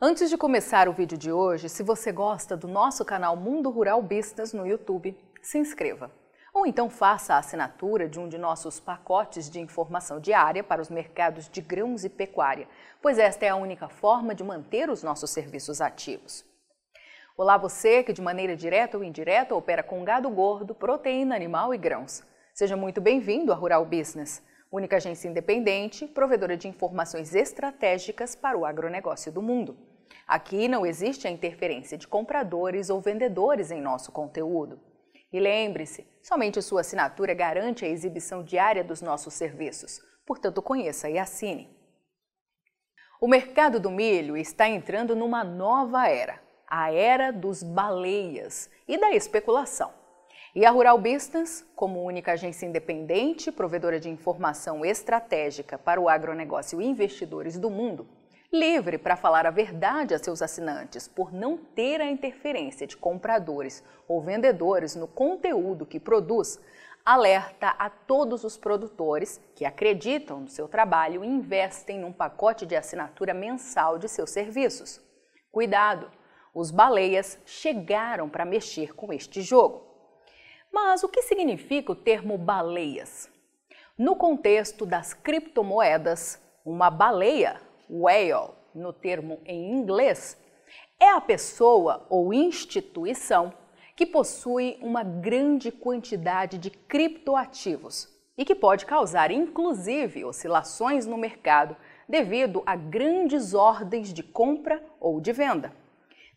Antes de começar o vídeo de hoje, se você gosta do nosso canal Mundo Rural Business no YouTube, se inscreva. Ou então faça a assinatura de um de nossos pacotes de informação diária para os mercados de grãos e pecuária, pois esta é a única forma de manter os nossos serviços ativos. Olá você que de maneira direta ou indireta opera com gado gordo, proteína animal e grãos. Seja muito bem-vindo à Rural Business, única agência independente, provedora de informações estratégicas para o agronegócio do mundo. Aqui não existe a interferência de compradores ou vendedores em nosso conteúdo. E lembre-se, somente sua assinatura garante a exibição diária dos nossos serviços, portanto conheça e assine. O mercado do milho está entrando numa nova era, a era dos baleias e da especulação. E a Rural Business, como única agência independente, provedora de informação estratégica para o agronegócio e investidores do mundo, livre para falar a verdade a seus assinantes por não ter a interferência de compradores ou vendedores no conteúdo que produz, alerta a todos os produtores que acreditam no seu trabalho e investem num pacote de assinatura mensal de seus serviços. Cuidado! Os baleias chegaram para mexer com este jogo. Mas o que significa o termo baleias? No contexto das criptomoedas, uma baleia, whale, no termo em inglês, é a pessoa ou instituição que possui uma grande quantidade de criptoativos e que pode causar inclusive oscilações no mercado devido a grandes ordens de compra ou de venda.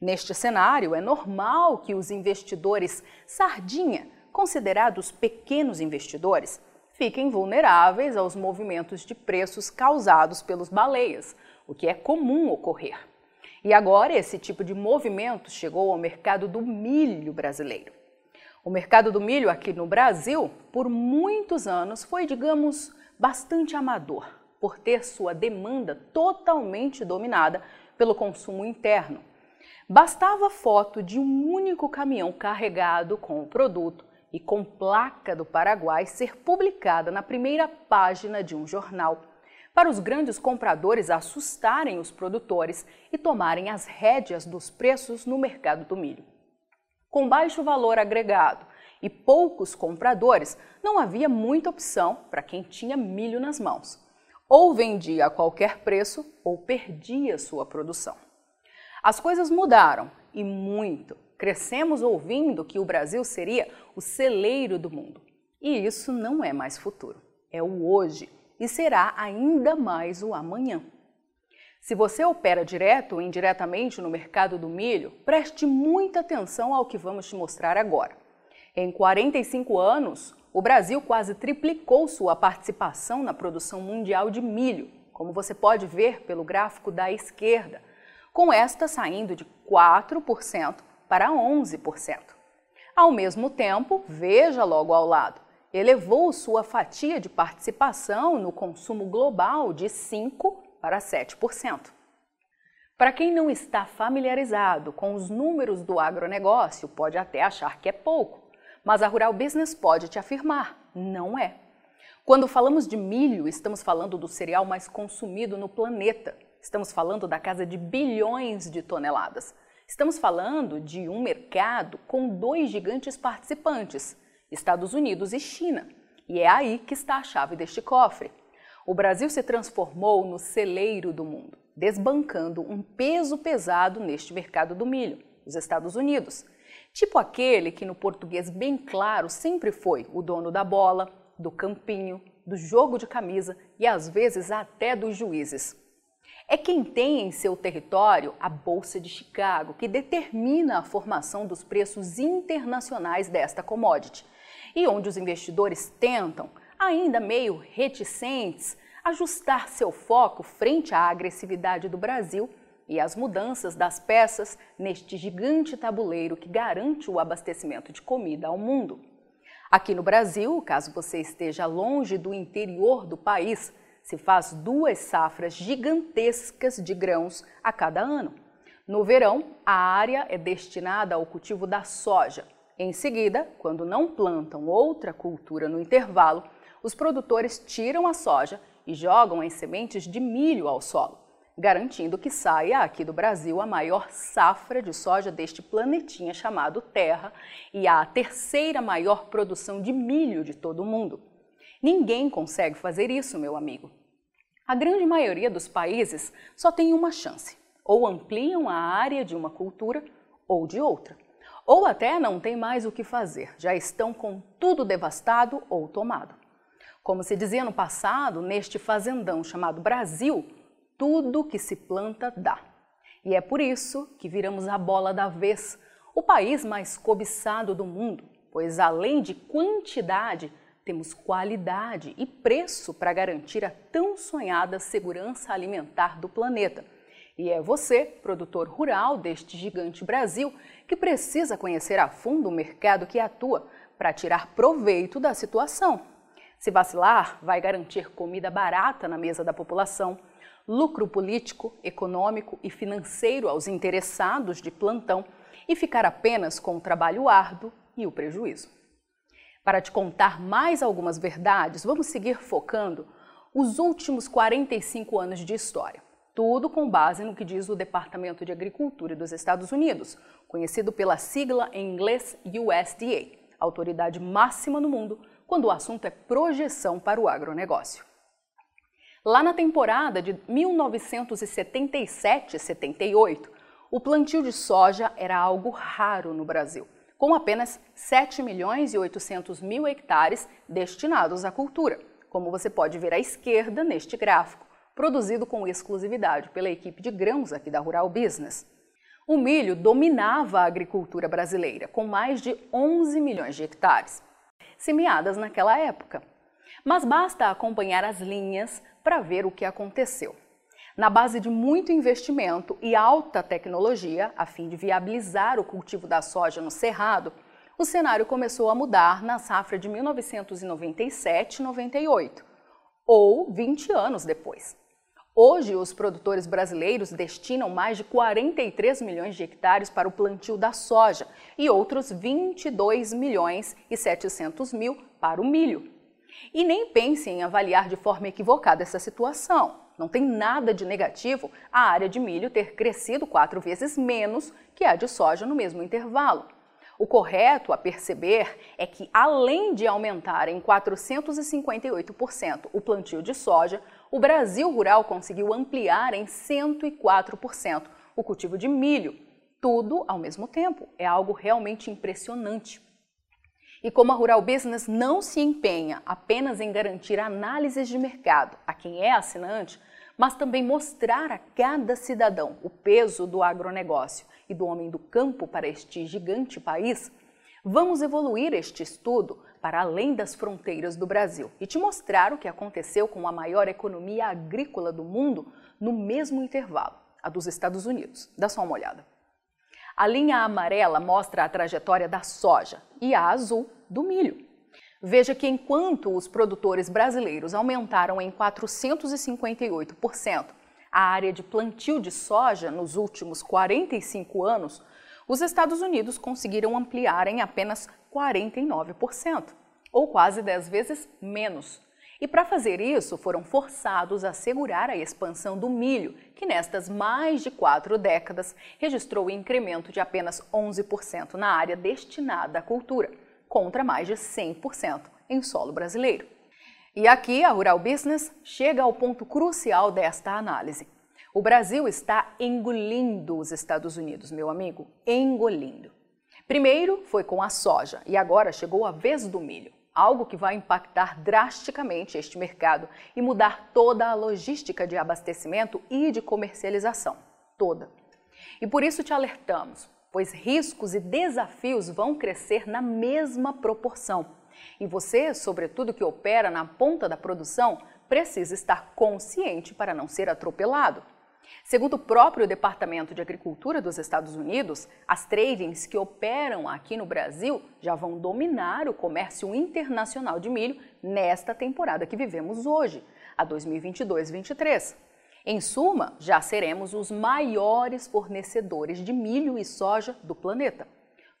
Neste cenário, é normal que os investidores sardinha, considerados pequenos investidores, fiquem vulneráveis aos movimentos de preços causados pelos baleias, o que é comum ocorrer. E agora esse tipo de movimento chegou ao mercado do milho brasileiro. O mercado do milho aqui no Brasil, por muitos anos, foi, digamos, bastante amador, por ter sua demanda totalmente dominada pelo consumo interno Bastava foto de um único caminhão carregado com o produto e com placa do Paraguai ser publicada na primeira página de um jornal, para os grandes compradores assustarem os produtores e tomarem as rédeas dos preços no mercado do milho. Com baixo valor agregado e poucos compradores, não havia muita opção para quem tinha milho nas mãos. Ou vendia a qualquer preço ou perdia sua produção. As coisas mudaram e muito. Crescemos ouvindo que o Brasil seria o celeiro do mundo. E isso não é mais futuro, é o hoje e será ainda mais o amanhã. Se você opera direto ou indiretamente no mercado do milho, preste muita atenção ao que vamos te mostrar agora. Em 45 anos, o Brasil quase triplicou sua participação na produção mundial de milho, como você pode ver pelo gráfico da esquerda, com esta saindo de 4% para 11%. Ao mesmo tempo, veja logo ao lado, elevou sua fatia de participação no consumo global de 5% para 7%. Para quem não está familiarizado com os números do agronegócio, pode até achar que é pouco, mas a Rural Business pode te afirmar, não é. Quando falamos de milho, estamos falando do cereal mais consumido no planeta Estamos falando da casa de bilhões de toneladas. Estamos falando de um mercado com dois gigantes participantes, Estados Unidos e China. E é aí que está a chave deste cofre. O Brasil se transformou no celeiro do mundo, desbancando um peso pesado neste mercado do milho, os Estados Unidos. Tipo aquele que no português bem claro sempre foi o dono da bola, do campinho, do jogo de camisa e às vezes até dos juízes é quem tem em seu território a Bolsa de Chicago, que determina a formação dos preços internacionais desta commodity, e onde os investidores tentam, ainda meio reticentes, ajustar seu foco frente à agressividade do Brasil e às mudanças das peças neste gigante tabuleiro que garante o abastecimento de comida ao mundo. Aqui no Brasil, caso você esteja longe do interior do país, se faz duas safras gigantescas de grãos a cada ano. No verão, a área é destinada ao cultivo da soja. Em seguida, quando não plantam outra cultura no intervalo, os produtores tiram a soja e jogam as sementes de milho ao solo. garantindo que saia aqui do Brasil a maior safra de soja deste planetinha chamado Terra e a terceira maior produção de milho de todo o mundo. Ninguém consegue fazer isso, meu amigo. A grande maioria dos países só tem uma chance: ou ampliam a área de uma cultura ou de outra. Ou até não tem mais o que fazer, já estão com tudo devastado ou tomado. Como se dizia no passado, neste fazendão chamado Brasil, tudo que se planta dá. E é por isso que viramos a bola da vez, o país mais cobiçado do mundo, pois além de quantidade, temos qualidade e preço para garantir a tão sonhada segurança alimentar do planeta. E é você, produtor rural deste gigante Brasil, que precisa conhecer a fundo o mercado que atua para tirar proveito da situação. Se vacilar, vai garantir comida barata na mesa da população lucro político, econômico e financeiro aos interessados de plantão e ficar apenas com o trabalho árduo e o prejuízo. Para te contar mais algumas verdades, vamos seguir focando os últimos 45 anos de história. Tudo com base no que diz o Departamento de Agricultura dos Estados Unidos, conhecido pela sigla em inglês USDA, autoridade máxima no mundo quando o assunto é projeção para o agronegócio. Lá na temporada de 1977-78, o plantio de soja era algo raro no Brasil, com apenas 7 milhões e 800 mil hectares destinados à cultura, como você pode ver à esquerda neste gráfico, produzido com exclusividade pela equipe de grãos aqui da Rural Business. O milho dominava a agricultura brasileira, com mais de 11 milhões de hectares, semeadas naquela época. Mas basta acompanhar as linhas para ver o que aconteceu. Na base de muito investimento e alta tecnologia, a fim de viabilizar o cultivo da soja no Cerrado, o cenário começou a mudar na safra de 1997-98, ou 20 anos depois. Hoje, os produtores brasileiros destinam mais de 43 milhões de hectares para o plantio da soja e outros 22 milhões e 700 mil para o milho. E nem pense em avaliar de forma equivocada essa situação. Não tem nada de negativo a área de milho ter crescido quatro vezes menos que a de soja no mesmo intervalo. O correto a perceber é que, além de aumentar em 458% o plantio de soja, o Brasil Rural conseguiu ampliar em 104% o cultivo de milho. Tudo ao mesmo tempo. É algo realmente impressionante. E como a Rural Business não se empenha apenas em garantir análises de mercado a quem é assinante, mas também mostrar a cada cidadão o peso do agronegócio e do homem do campo para este gigante país, vamos evoluir este estudo para além das fronteiras do Brasil e te mostrar o que aconteceu com a maior economia agrícola do mundo no mesmo intervalo, a dos Estados Unidos. Dá só uma olhada. A linha amarela mostra a trajetória da soja e a azul do milho. Veja que enquanto os produtores brasileiros aumentaram em 458% a área de plantio de soja nos últimos 45 anos, os Estados Unidos conseguiram ampliar em apenas 49%, ou quase 10 vezes menos. E para fazer isso, foram forçados a segurar a expansão do milho, que nestas mais de quatro décadas registrou um incremento de apenas 11% na área destinada à cultura, contra mais de 100% em solo brasileiro. E aqui a Rural Business chega ao ponto crucial desta análise. O Brasil está engolindo os Estados Unidos, meu amigo, engolindo. Primeiro foi com a soja e agora chegou a vez do milho algo que vai impactar drasticamente este mercado e mudar toda a logística de abastecimento e de comercialização, toda. E por isso te alertamos, pois riscos e desafios vão crescer na mesma proporção. E você, sobretudo que opera na ponta da produção, precisa estar consciente para não ser atropelado. Segundo o próprio Departamento de Agricultura dos Estados Unidos, as tradings que operam aqui no Brasil já vão dominar o comércio internacional de milho nesta temporada que vivemos hoje, a 2022-23. Em suma, já seremos os maiores fornecedores de milho e soja do planeta.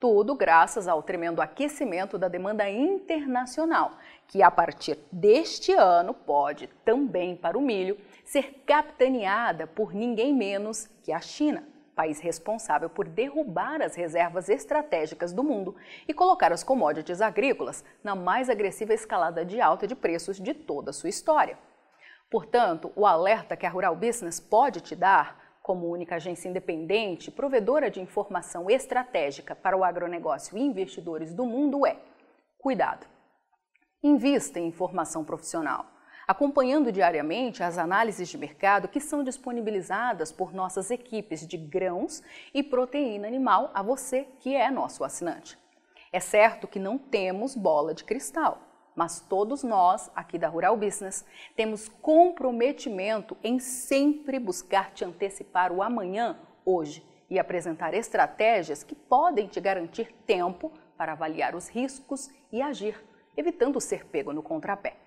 Tudo graças ao tremendo aquecimento da demanda internacional, que a partir deste ano pode também para o milho ser capitaneada por ninguém menos que a China, país responsável por derrubar as reservas estratégicas do mundo e colocar as commodities agrícolas na mais agressiva escalada de alta de preços de toda a sua história. Portanto, o alerta que a Rural Business pode te dar como única agência independente, provedora de informação estratégica para o agronegócio e investidores do mundo é: cuidado. Invista em informação profissional, acompanhando diariamente as análises de mercado que são disponibilizadas por nossas equipes de grãos e proteína animal a você que é nosso assinante. É certo que não temos bola de cristal mas todos nós, aqui da Rural Business, temos comprometimento em sempre buscar te antecipar o amanhã, hoje, e apresentar estratégias que podem te garantir tempo para avaliar os riscos e agir, evitando ser pego no contrapé.